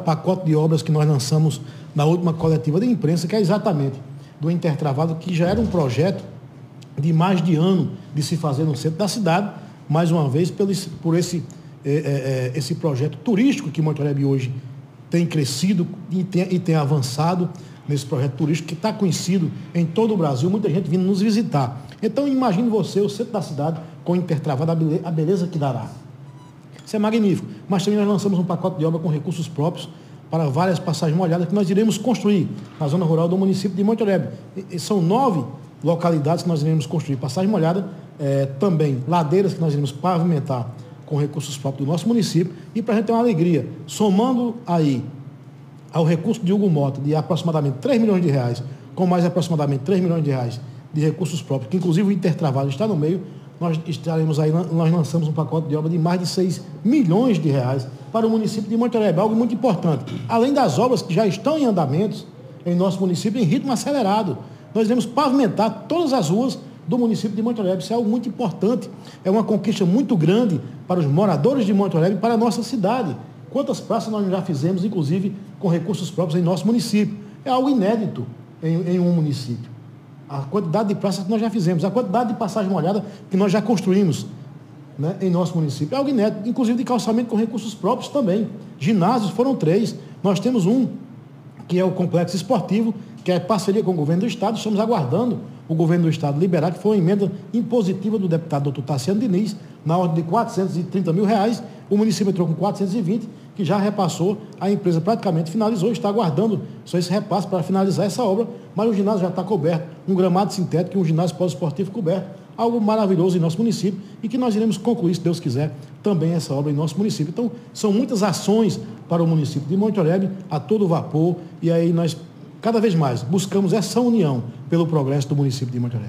pacote de obras que nós lançamos na última coletiva de imprensa, que é exatamente do Intertravado, que já era um projeto de mais de ano de se fazer no centro da cidade, mais uma vez pelo, por esse, é, é, esse projeto turístico que Monterrey hoje tem crescido e tem, e tem avançado nesse projeto turístico que está conhecido em todo o Brasil, muita gente vindo nos visitar. Então imagine você, o centro da cidade, com Intertravado, a beleza que dará. Isso é magnífico. Mas também nós lançamos um pacote de obra com recursos próprios para várias passagens molhadas que nós iremos construir na zona rural do município de Monte Oreb. São nove localidades que nós iremos construir. Passagem molhada, é, também ladeiras que nós iremos pavimentar com recursos próprios do nosso município. E para a gente ter uma alegria, somando aí ao recurso de Hugo Mota de aproximadamente 3 milhões de reais, com mais aproximadamente 3 milhões de reais de recursos próprios, que inclusive o Intertrabalho está no meio, nós estaremos aí, nós lançamos um pacote de obra de mais de 6 milhões de reais para o município de Monterrey, algo muito importante. Além das obras que já estão em andamentos em nosso município em ritmo acelerado, nós iremos pavimentar todas as ruas do município de Monterrey. Isso é algo muito importante, é uma conquista muito grande para os moradores de Monterrey e para a nossa cidade. Quantas praças nós já fizemos, inclusive com recursos próprios em nosso município? É algo inédito em, em um município a quantidade de praças que nós já fizemos, a quantidade de passagem molhada que nós já construímos né, em nosso município. É algo inédito, inclusive de calçamento com recursos próprios também. Ginásios foram três. Nós temos um, que é o complexo esportivo, que é parceria com o governo do Estado. Estamos aguardando o governo do Estado liberar, que foi uma emenda impositiva do deputado doutor Tassiano Diniz, na ordem de 430 mil reais. O município entrou com 420 que já repassou, a empresa praticamente finalizou, está aguardando só esse repasse para finalizar essa obra, mas o ginásio já está coberto, um gramado sintético e um ginásio pós-esportivo coberto, algo maravilhoso em nosso município e que nós iremos concluir, se Deus quiser, também essa obra em nosso município. Então, são muitas ações para o município de Monte Oreb, a todo vapor, e aí nós, cada vez mais, buscamos essa união pelo progresso do município de Monte Oreb.